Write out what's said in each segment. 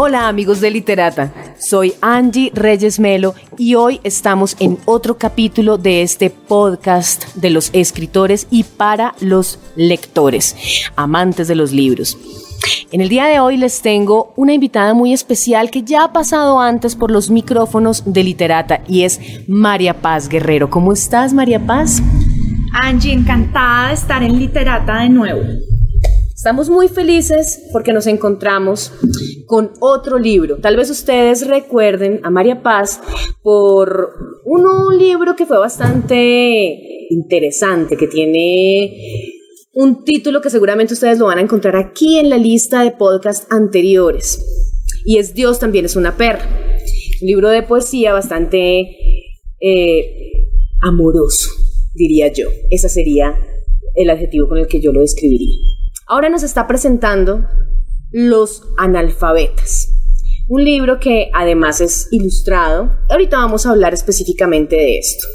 Hola amigos de Literata, soy Angie Reyes Melo y hoy estamos en otro capítulo de este podcast de los escritores y para los lectores, amantes de los libros. En el día de hoy les tengo una invitada muy especial que ya ha pasado antes por los micrófonos de Literata y es María Paz Guerrero. ¿Cómo estás María Paz? Angie, encantada de estar en Literata de nuevo. Estamos muy felices porque nos encontramos con otro libro. Tal vez ustedes recuerden a María Paz por un libro que fue bastante interesante, que tiene un título que seguramente ustedes lo van a encontrar aquí en la lista de podcast anteriores. Y es Dios también es una perra. Un libro de poesía bastante eh, amoroso, diría yo. Ese sería el adjetivo con el que yo lo describiría. Ahora nos está presentando Los analfabetas, un libro que además es ilustrado. Ahorita vamos a hablar específicamente de esto.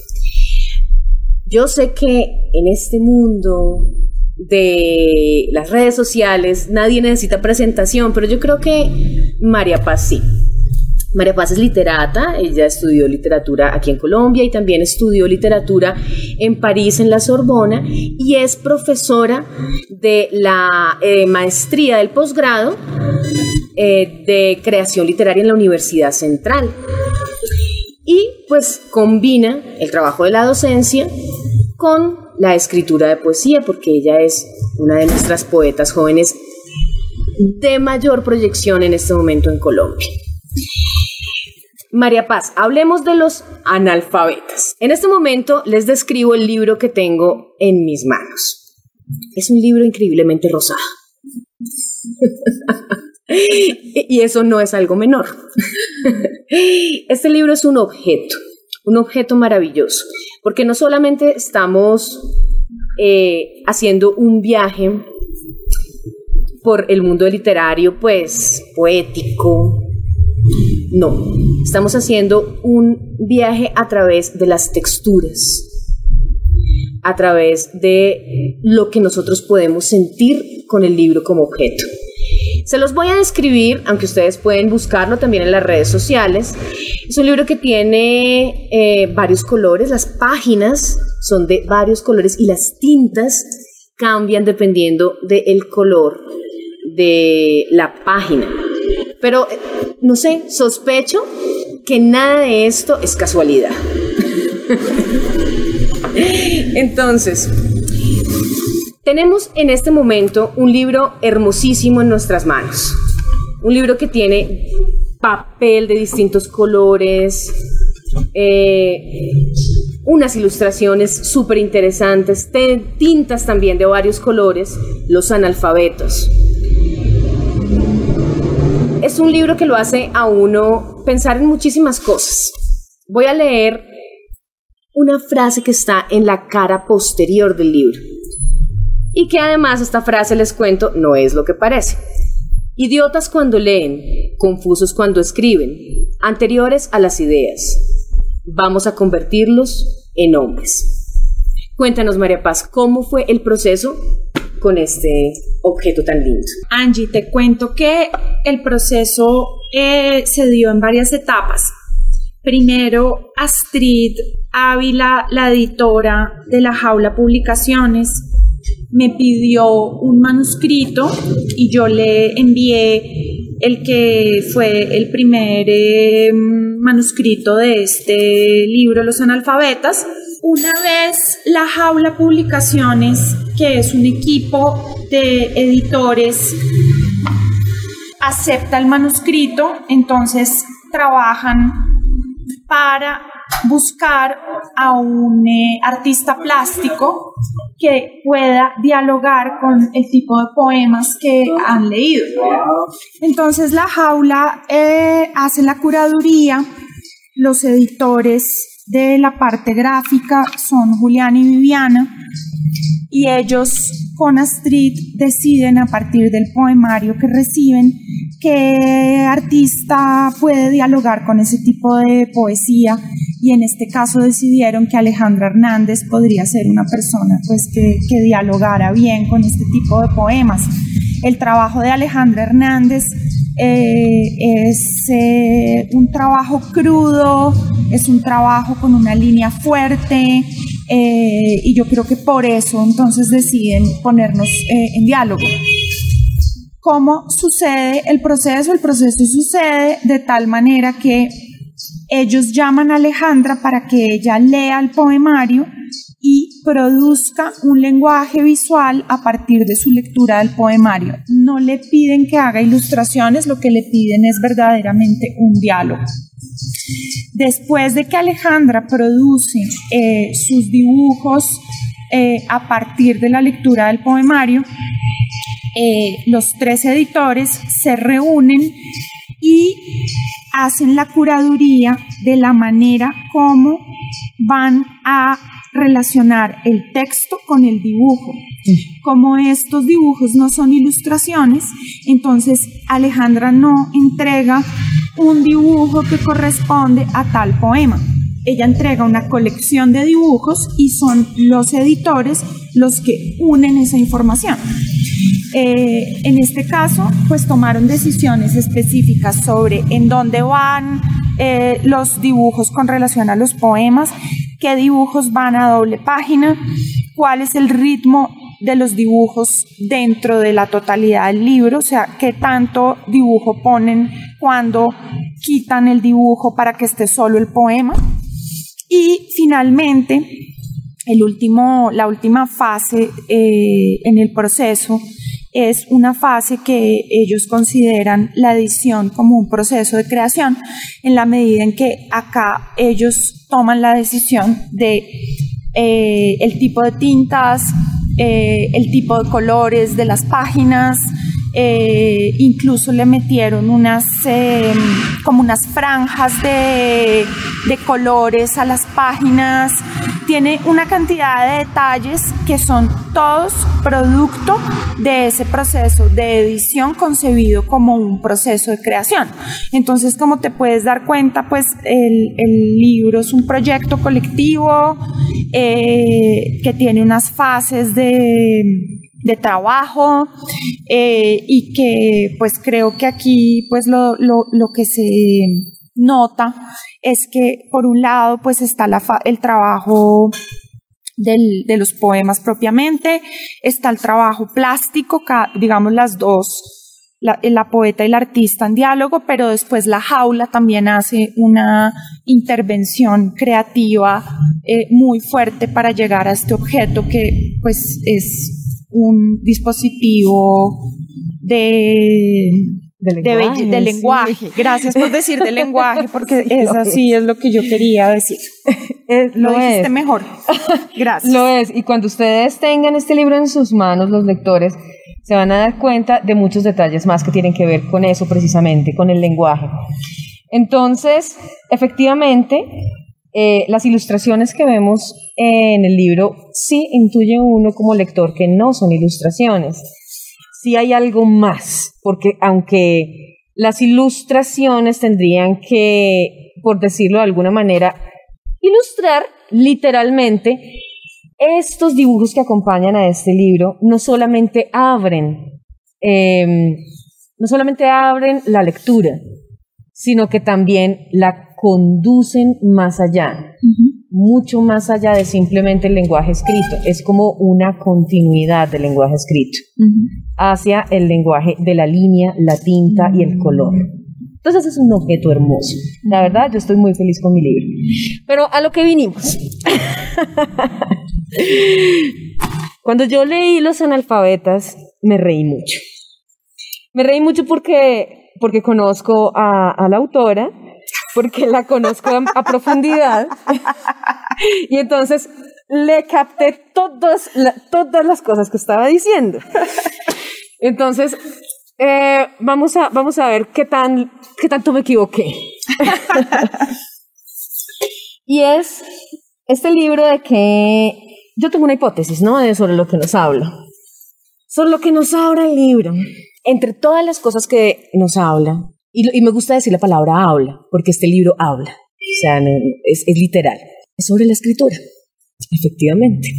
Yo sé que en este mundo de las redes sociales nadie necesita presentación, pero yo creo que María Paz sí. María Paz es literata, ella estudió literatura aquí en Colombia y también estudió literatura en París, en la Sorbona, y es profesora de la eh, maestría del posgrado eh, de creación literaria en la Universidad Central. Y pues combina el trabajo de la docencia con la escritura de poesía, porque ella es una de nuestras poetas jóvenes de mayor proyección en este momento en Colombia. María Paz, hablemos de los analfabetas. En este momento les describo el libro que tengo en mis manos. Es un libro increíblemente rosado. y eso no es algo menor. este libro es un objeto, un objeto maravilloso, porque no solamente estamos eh, haciendo un viaje por el mundo literario, pues poético, no, estamos haciendo un viaje a través de las texturas, a través de lo que nosotros podemos sentir con el libro como objeto. Se los voy a describir, aunque ustedes pueden buscarlo también en las redes sociales. Es un libro que tiene eh, varios colores, las páginas son de varios colores y las tintas cambian dependiendo del color de la página. Pero, eh, no sé, sospecho que nada de esto es casualidad. Entonces, tenemos en este momento un libro hermosísimo en nuestras manos. Un libro que tiene papel de distintos colores, eh, unas ilustraciones súper interesantes, tintas también de varios colores, los analfabetos que lo hace a uno pensar en muchísimas cosas. Voy a leer una frase que está en la cara posterior del libro. Y que además esta frase les cuento no es lo que parece. Idiotas cuando leen, confusos cuando escriben, anteriores a las ideas. Vamos a convertirlos en hombres. Cuéntanos, María Paz, ¿cómo fue el proceso con este objeto tan lindo. Angie, te cuento que el proceso eh, se dio en varias etapas. Primero, Astrid Ávila, la editora de La Jaula Publicaciones, me pidió un manuscrito y yo le envié el que fue el primer em, manuscrito de este libro, Los Analfabetas. Una vez La Jaula Publicaciones, que es un equipo de editores, acepta el manuscrito, entonces trabajan para buscar a un eh, artista plástico que pueda dialogar con el tipo de poemas que han leído. Entonces la jaula eh, hace la curaduría, los editores de la parte gráfica son Julián y Viviana y ellos con Astrid deciden a partir del poemario que reciben qué artista puede dialogar con ese tipo de poesía y en este caso decidieron que Alejandra Hernández podría ser una persona pues que, que dialogara bien con este tipo de poemas. El trabajo de Alejandra Hernández eh, es eh, un trabajo crudo, es un trabajo con una línea fuerte eh, y yo creo que por eso entonces deciden ponernos en diálogo. ¿Cómo sucede el proceso? El proceso sucede de tal manera que ellos llaman a Alejandra para que ella lea el poemario y produzca un lenguaje visual a partir de su lectura del poemario. No le piden que haga ilustraciones, lo que le piden es verdaderamente un diálogo. Después de que Alejandra produce eh, sus dibujos eh, a partir de la lectura del poemario, eh, los tres editores se reúnen y hacen la curaduría de la manera como van a relacionar el texto con el dibujo. Como estos dibujos no son ilustraciones, entonces Alejandra no entrega un dibujo que corresponde a tal poema. Ella entrega una colección de dibujos y son los editores los que unen esa información. Eh, en este caso, pues tomaron decisiones específicas sobre en dónde van eh, los dibujos con relación a los poemas, qué dibujos van a doble página, cuál es el ritmo de los dibujos dentro de la totalidad del libro, o sea, qué tanto dibujo ponen cuando quitan el dibujo para que esté solo el poema. Y finalmente, el último, la última fase eh, en el proceso es una fase que ellos consideran la edición como un proceso de creación, en la medida en que acá ellos toman la decisión de eh, el tipo de tintas, eh, el tipo de colores de las páginas, eh, incluso le metieron unas em, como unas franjas de, de, colores a las páginas. Tiene una cantidad de detalles que son todos producto de ese proceso de edición concebido como un proceso de creación. Entonces, como te puedes dar cuenta, pues el, libro es un proyecto colectivo eh, que tiene unas fases de de trabajo eh, y que pues creo que aquí pues lo, lo, lo, que se nota es que por un lado pues está la el trabajo del, de los poemas propiamente, está el trabajo plástico, digamos las dos la, la, poeta y la artista en diálogo, pero después la jaula también hace una intervención creativa eh, muy fuerte para llegar a este objeto que pues es un dispositivo de, de lenguaje. Gracias por decir de lenguaje, porque es así, es. lo que yo quería decir. lo, dijiste mejor. Gracias. Lo es. Y cuando ustedes tengan este libro en sus manos, los lectores, se van a dar cuenta de muchos detalles más que tienen que ver con eso precisamente, con el lenguaje. Entonces, efectivamente, eh, las ilustraciones que vemos en el libro sí intuye uno como lector que no son ilustraciones. Sí hay algo más, porque aunque las ilustraciones tendrían que, por decirlo de alguna manera, ilustrar literalmente, estos dibujos que acompañan a este libro no solamente abren, em, no solamente abren la lectura, sino que también la conducen más allá, mucho más allá de simplemente el lenguaje escrito. Es como una continuidad del lenguaje escrito hacia el lenguaje de la línea, la tinta y el color. Entonces es un objeto hermoso. La verdad, yo estoy muy feliz con mi libro. Pero a lo que vinimos. Cuando yo leí Los analfabetas, me reí mucho. Me reí mucho porque, porque conozco a, a la autora porque la conozco a, profundidad. y entonces le capté todas, todas las cosas que estaba diciendo. Entonces, eh, vamos, a, vamos a ver qué, tan, qué tanto me equivoqué. y es este libro de que yo tengo una hipótesis, ¿no? sobre lo que nos habla. Sobre lo que nos habla el libro. Entre todas las cosas que nos habla, y, me gusta decir la palabra habla, porque este libro habla, o sea, es, es literal. Es sobre la escritura, efectivamente.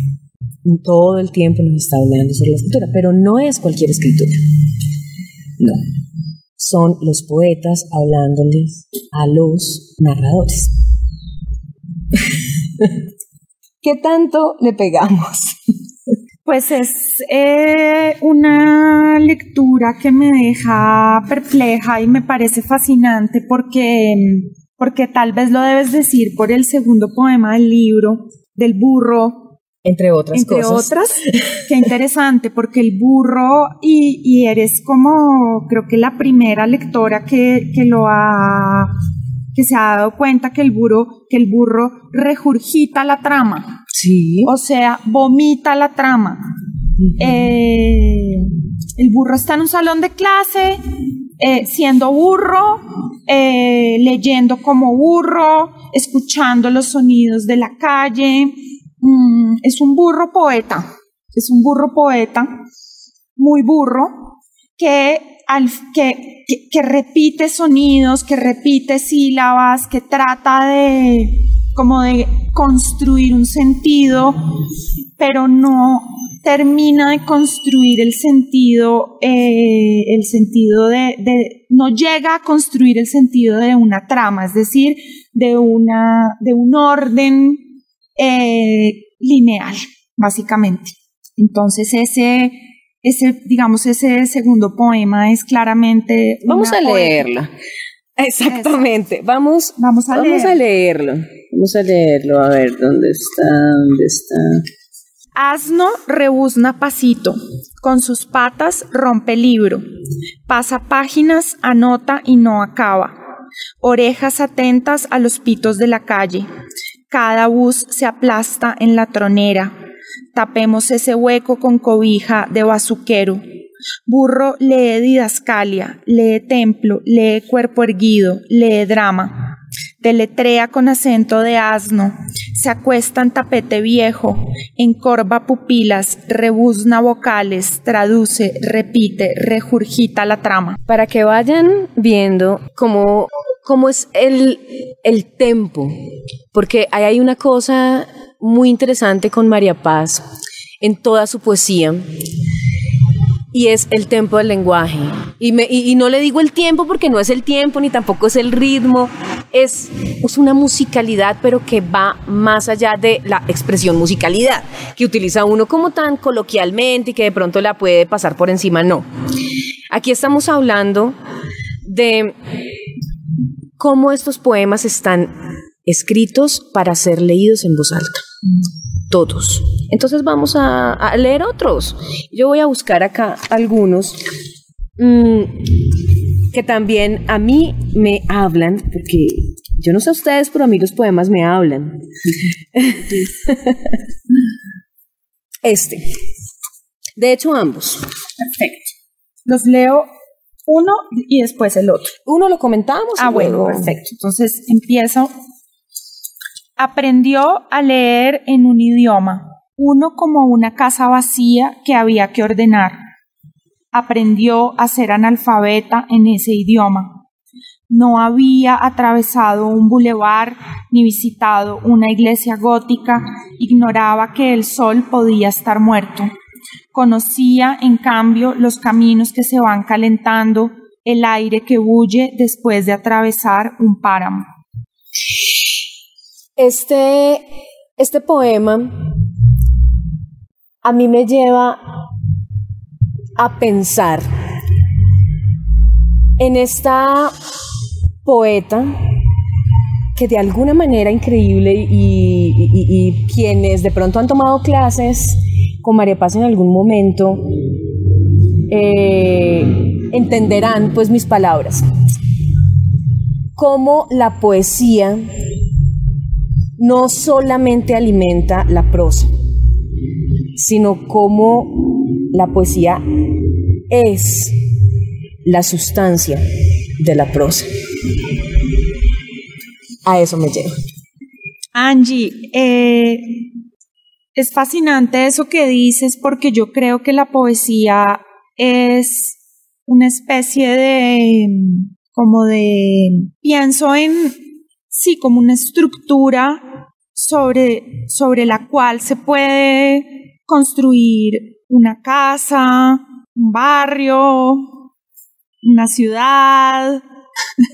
Todo el tiempo nos está hablando sobre la escritura, pero no es cualquier escritura. No. son los poetas hablándoles a los narradores. ¿Qué tanto le pegamos? Pues es eh, una lectura que me deja perpleja y me parece fascinante porque, porque tal vez lo debes decir por el segundo poema del libro, del burro, entre otras Entre otras, qué interesante, porque el burro, y, y, eres como, creo que la primera lectora que, que lo ha, que se ha dado cuenta que el burro, que el burro regurgita la trama. Sí. O sea, vomita la trama. eh, el burro está en un salón de clase, eh, siendo burro, eh, leyendo como burro, escuchando los sonidos de la calle, Mm, es un burro poeta, es un burro poeta, muy burro, que, al, que, que, repite sonidos, que repite sílabas, que trata de como de construir un sentido, pero no termina de construir el sentido, eh, el sentido de, no llega a construir el sentido de una trama, es decir, de una, de un orden eh, lineal, básicamente. Entonces ese, ese, digamos, ese segundo poema es claramente... Vamos a leerlo. Exactamente. Vamos, vamos, a, vamos a leerlo. Vamos a leerlo. A ver, ¿dónde está? ¿Dónde está? Asno rebuzna pasito, con sus patas rompe libro, pasa páginas, anota y no acaba, orejas atentas a los pitos de la calle, cada bus se aplasta en la tronera. Tapemos ese hueco con cobija de bazuquero. Burro lee didascalia, lee templo, lee cuerpo erguido, lee drama. Deletrea con acento de asno, se acuesta en tapete viejo, encorva pupilas, rebuzna vocales, traduce, repite, regurgita la trama. Para que vayan viendo cómo cómo es el, el tempo, porque ahí hay una cosa muy interesante con María Paz en toda su poesía, y es el tempo del lenguaje. Y, no le digo el tiempo porque no es el tiempo, ni tampoco es el ritmo, es, es una musicalidad, pero que va más allá de la expresión musicalidad, que utiliza uno como tan coloquialmente y que de pronto la puede pasar por encima, no. Aquí estamos hablando de cómo estos poemas están escritos para ser leídos en voz alta. Todos. Entonces vamos a, leer otros. Yo voy a buscar acá algunos mm, que también a mí me hablan, porque yo no sé ustedes, pero a mí los poemas me hablan. este. De hecho, ambos. Perfecto. Los leo uno y después el otro. Uno lo comentamos. Ah, bueno, perfecto. Entonces empiezo. Aprendió a leer en un idioma, uno como una casa vacía que había que ordenar. Aprendió a ser analfabeta en ese idioma. No había atravesado un bulevar ni visitado una iglesia gótica, ignoraba que el sol podía estar muerto Conocía, en cambio, los caminos que se van calentando, el aire que bulle después de atravesar un páramo. Este, este poema a mí me lleva a pensar en esta poeta que de alguna manera increíble y, quienes de pronto han tomado clases con María Paz en algún momento, eh, entenderán pues mis palabras. Cómo la poesía no solamente alimenta la prosa, sino cómo la poesía es la sustancia de la prosa. A eso me llevo. Angie, eh, es fascinante eso que dices porque yo creo que la poesía es una especie de, como de, pienso en, sí, como una estructura sobre, sobre la cual se puede construir una casa, un barrio, una ciudad,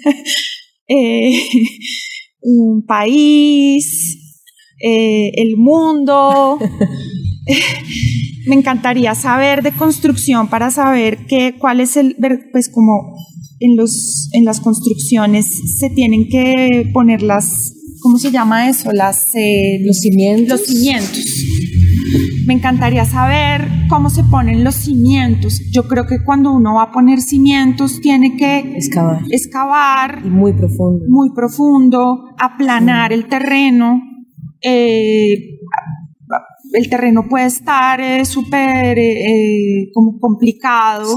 eh, un país, eh, el mundo. Me encantaría saber de construcción para saber qué, cuál es el, pues como en, los, en las construcciones se tienen que poner las, ¿cómo se llama eso? Las, eh, los cimientos. Los cimientos. Me encantaría saber cómo se ponen los cimientos. Yo creo que cuando uno va a poner cimientos tiene que excavar. Excavar. Y muy profundo. Muy profundo, aplanar el terreno. Eh, el terreno puede estar eh, súper eh, como complicado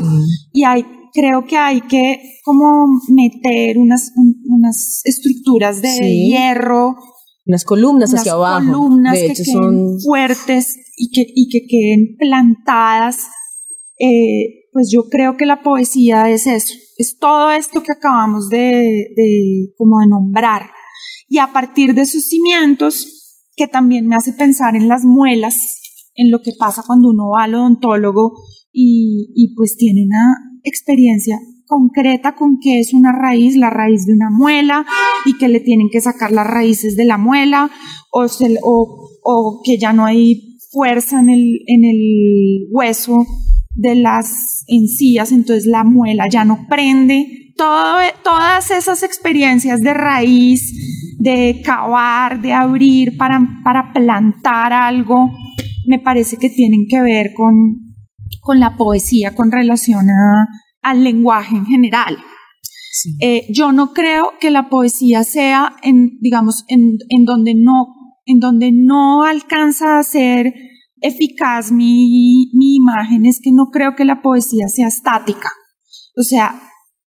y hay creo que hay que como meter unas, unas estructuras de hierro unas columnas hacia abajo. columnas que queden fuertes y que, y que queden plantadas. Eh, pues yo creo que la poesía es eso es todo esto que acabamos de, de como de nombrar. Y a partir de sus cimientos que también me hace pensar en las muelas, en lo que pasa cuando uno va al odontólogo y, y pues tiene una experiencia concreta con qué es una raíz, la raíz de una muela y que le tienen que sacar las raíces de la muela o, que ya no hay fuerza en el, hueso de las encías, entonces la muela ya no prende. Todas esas experiencias de raíz, de cavar, de abrir para plantar algo, me parece que tienen que ver con, con la poesía, con relación al lenguaje en general. Eh, yo no creo que la poesía sea en, digamos, en, en, donde no, en donde no alcanza a ser eficaz mi, mi imagen, es que no creo que la poesía sea estática. O sea,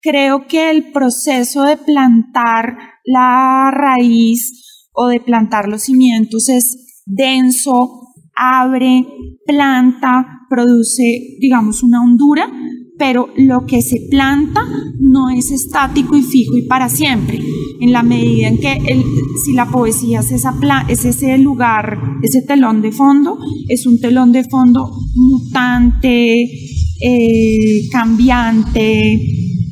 creo que el proceso de plantar la raíz o de plantar los cimientos es denso, abre, planta, produce, digamos, una hondura, pero lo que se planta no es estático y fijo y para siempre. En la medida en que el, si la poesía es, esa es ese lugar, ese telón de fondo, es un telón de fondo mutante, eh, cambiante,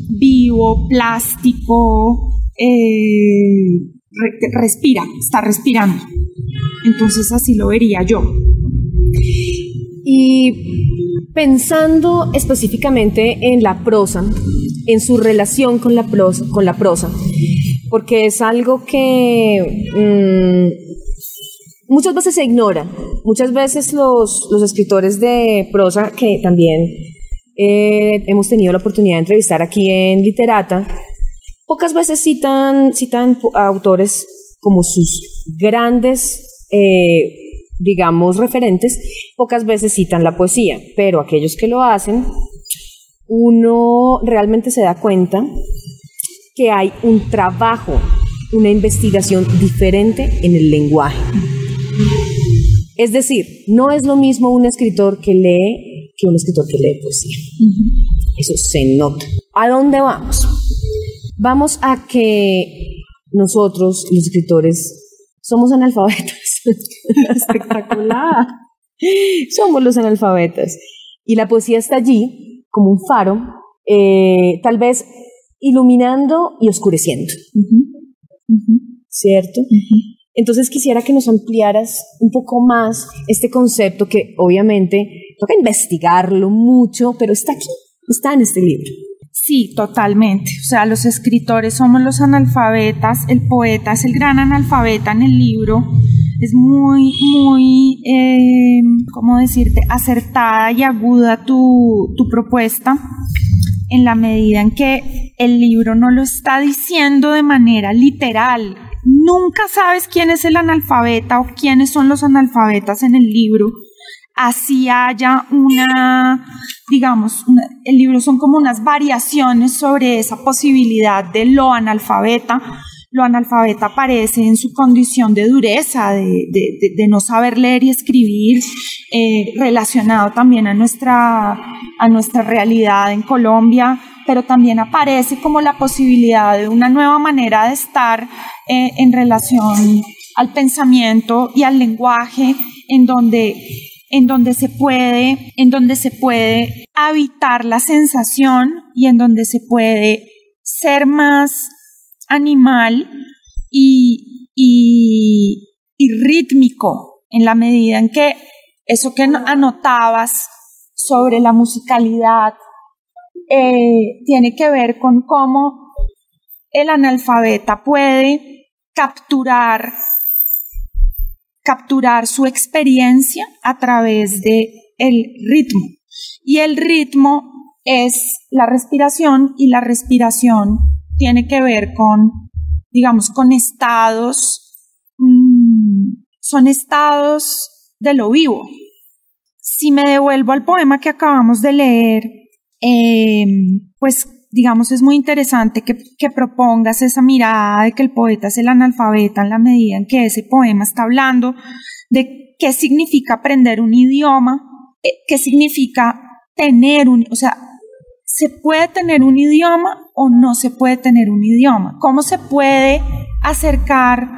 vivo, plástico, eh, respira, está respirando. Entonces así lo vería yo. Y pensando específicamente en la prosa, en su relación con la prosa, con la prosa porque es algo que mm, muchas veces se ignora. Muchas veces los, escritores de prosa, que también eh, hemos tenido la oportunidad de entrevistar aquí en Literata, pocas veces citan, citan autores como sus grandes, eh, digamos, referentes, pocas veces citan la poesía, pero aquellos que lo hacen, uno realmente se da cuenta que hay un trabajo, una investigación diferente en el lenguaje. Es decir, no es lo mismo un escritor que lee que un escritor que lee poesía. Eso se nota. ¿A dónde vamos? Vamos a que nosotros, los escritores, somos analfabetas. Espectacular. somos los analfabetas. Y la poesía está allí como un faro, eh, tal vez iluminando y oscureciendo. ¿Cierto? Entonces quisiera que nos ampliaras un poco más este concepto que obviamente toca investigarlo mucho, pero está aquí, está en este libro. Sí, totalmente. O sea, los escritores somos los analfabetas, el poeta es el gran analfabeta en el libro. Es muy, muy, eh, ¿cómo decirte?, acertada y aguda tu, tu propuesta en la medida en que el libro no lo está diciendo de manera literal, nunca sabes quién es el analfabeta o quiénes son los analfabetas en el libro. Así haya una, digamos, el libro son como unas variaciones sobre esa posibilidad de lo analfabeta. Lo analfabeta aparece en su condición de dureza, de, de, no saber leer y escribir, eh, relacionado también a nuestra, a nuestra realidad en Colombia, pero también aparece como la posibilidad de una nueva manera de estar eh, en relación al pensamiento y al lenguaje, en donde en donde se puede, en donde se puede habitar la sensación y en donde se puede ser más animal y, y, rítmico en la medida en que eso que anotabas sobre la musicalidad eh, tiene que ver con cómo el analfabeta puede capturar capturar su experiencia a través de el ritmo. Y el ritmo es la respiración y la respiración tiene que ver con, digamos, con estados, mm, son estados de lo vivo. Si me devuelvo al poema que acabamos de leer, em, pues digamos, es muy interesante que, propongas esa mirada de que el poeta es el analfabeta en la medida en que ese poema está hablando de qué significa aprender un idioma, eh, qué significa tener un, o sea, ¿se puede tener un idioma o no se puede tener un idioma? ¿Cómo se puede acercar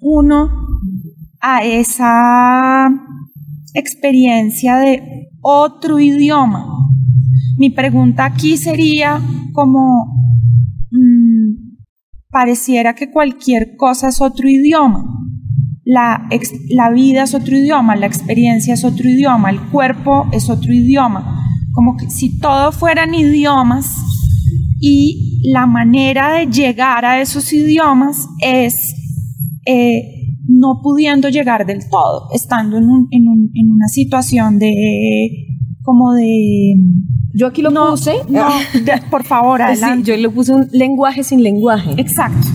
uno a esa experiencia de otro idioma? Mi pregunta aquí sería como mm, pareciera que cualquier cosa es otro idioma. La, la vida es otro idioma, la experiencia es otro idioma, el cuerpo es otro idioma. Como que si todo fueran idiomas y la manera de llegar a esos idiomas es eh, no pudiendo llegar del todo, estando en, en una situación de como de yo aquí lo puse. No, por favor, adelante. yo le puse un lenguaje sin lenguaje. Exacto.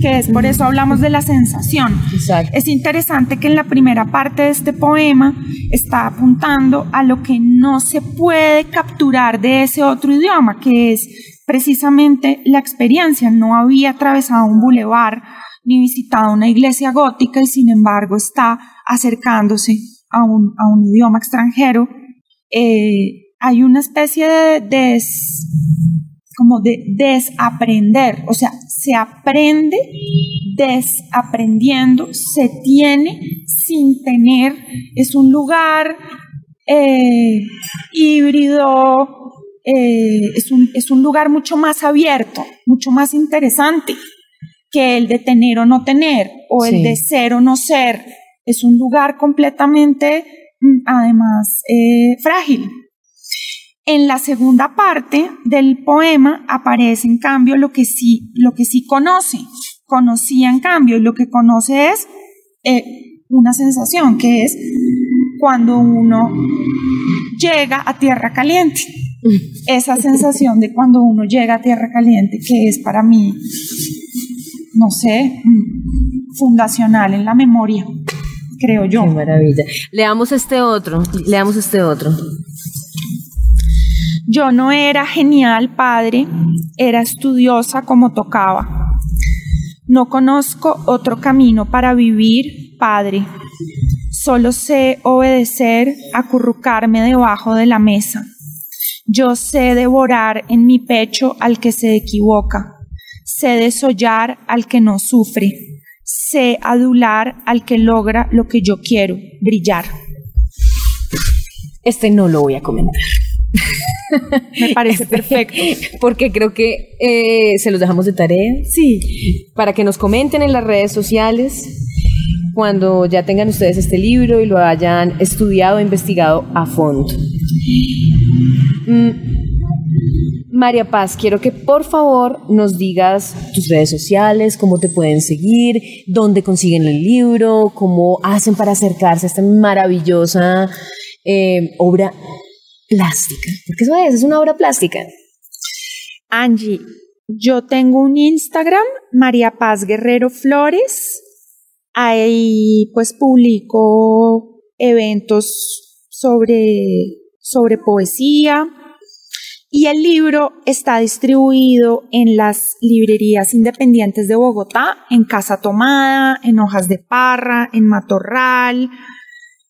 Que es por eso hablamos de la sensación. Exacto. Es interesante que en la primera parte de este poema está apuntando a lo que no se puede capturar de ese otro idioma, que es precisamente la experiencia. No había atravesado un bulevar ni visitado una iglesia gótica y sin embargo está acercándose a un, a un idioma extranjero. Eh, hay una especie de des, como de desaprender, o sea, se aprende desaprendiendo, se tiene sin tener, es un lugar eh, híbrido, eh, es, un, es un lugar mucho más abierto, mucho más interesante que el de tener o no tener, o el de ser o no ser. Es un lugar completamente, mm, además, eh, frágil. En la segunda parte del poema aparece en cambio lo que sí, lo que sí conoce. Conocía en cambio y lo que conoce es eh, una sensación que es cuando uno llega a tierra caliente. Esa sensación de cuando uno llega a tierra caliente que es para mí, no sé, fundacional en la memoria, creo yo. Qué maravilla. Leamos este otro, leamos este otro. Yo no era genial padre, era estudiosa como tocaba. No conozco otro camino para vivir, padre. Solo sé obedecer, acurrucarme debajo de la mesa. Yo sé devorar en mi pecho al que se equivoca. Sé desollar al que no sufre. Sé adular al que logra lo que yo quiero, brillar. Este no lo voy a comentar. Me parece perfecto. Porque creo que eh, se los dejamos de tarea. Sí. Para que nos comenten en las redes sociales cuando ya tengan ustedes este libro y lo hayan estudiado e investigado a fondo. Mm, María Paz, quiero que por favor nos digas tus redes sociales, cómo te pueden seguir, dónde consiguen el libro, cómo hacen para acercarse a esta maravillosa eh, obra plástica, porque eso es, una obra plástica. Angie, yo tengo un Instagram, María Paz Guerrero Flores. Ahí pues publico eventos sobre, sobre poesía. Y el libro está distribuido en las librerías independientes de Bogotá, en Casa Tomada, en Hojas de Parra, en Matorral,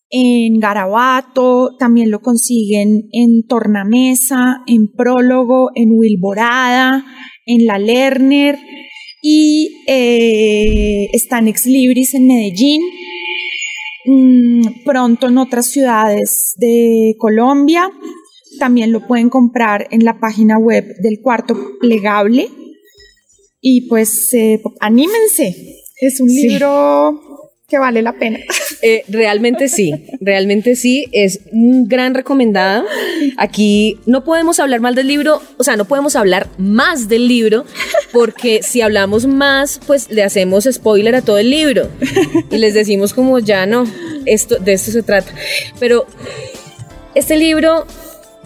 en Garabato, también lo consiguen en Tornamesa, en Prólogo, en Wilborada, en La Lerner y eh, está en Ex Libris en Medellín. mm, pronto en otras ciudades de Colombia. También lo pueden comprar en la página web del cuarto plegable. Y pues eh, anímense. Es un libro que vale la pena. Eh, realmente sí, realmente sí, es un gran recomendado. Aquí no podemos hablar mal del libro, o sea, no podemos hablar más del libro, porque si hablamos más, pues le hacemos spoiler a todo el libro y les decimos como ya no, esto, de esto se trata. Pero este libro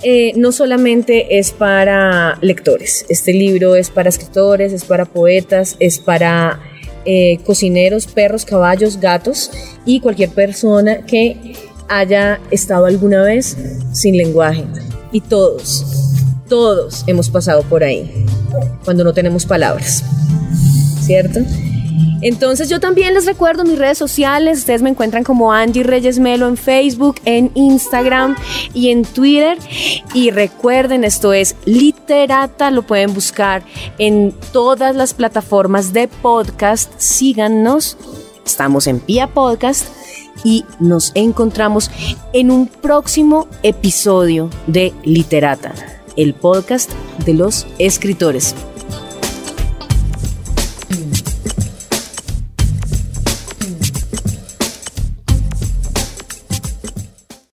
eh, no solamente es para lectores, este libro es para escritores, es para poetas, es para eh, cocineros, perros, caballos, gatos y cualquier persona que haya estado alguna vez sin lenguaje. Y todos, todos hemos pasado por ahí, cuando no tenemos palabras, ¿cierto? Entonces yo también les recuerdo mis redes sociales, ustedes me encuentran como Angie Reyes Melo en Facebook, en Instagram y en Twitter. Y recuerden, esto es Literata, lo pueden buscar en todas las plataformas de podcast. Síganos, estamos en Pia Podcast y nos encontramos en un próximo episodio de Literata, el podcast de los escritores.